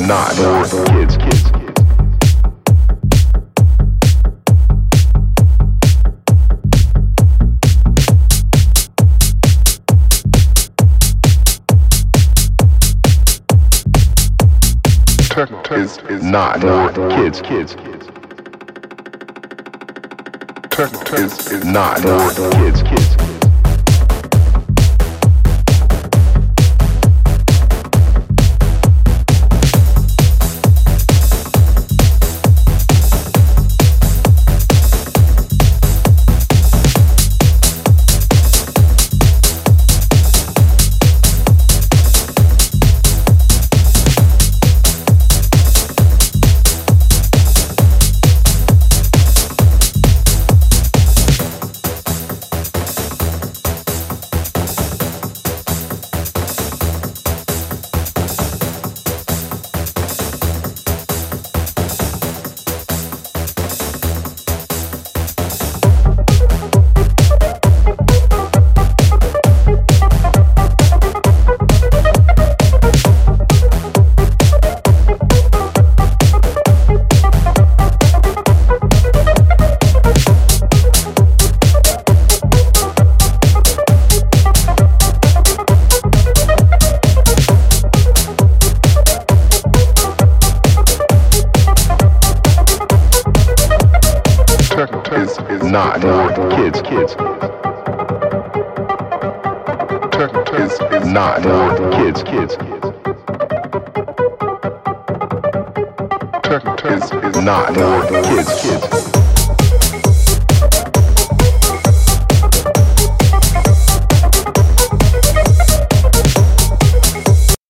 not more kids, kids. Techno is, is not more kids, kids. Techno is, is not more kids, kids. Is, is not more kids, kids. Is, is not more kids, kids. Is, is not more kids, kids.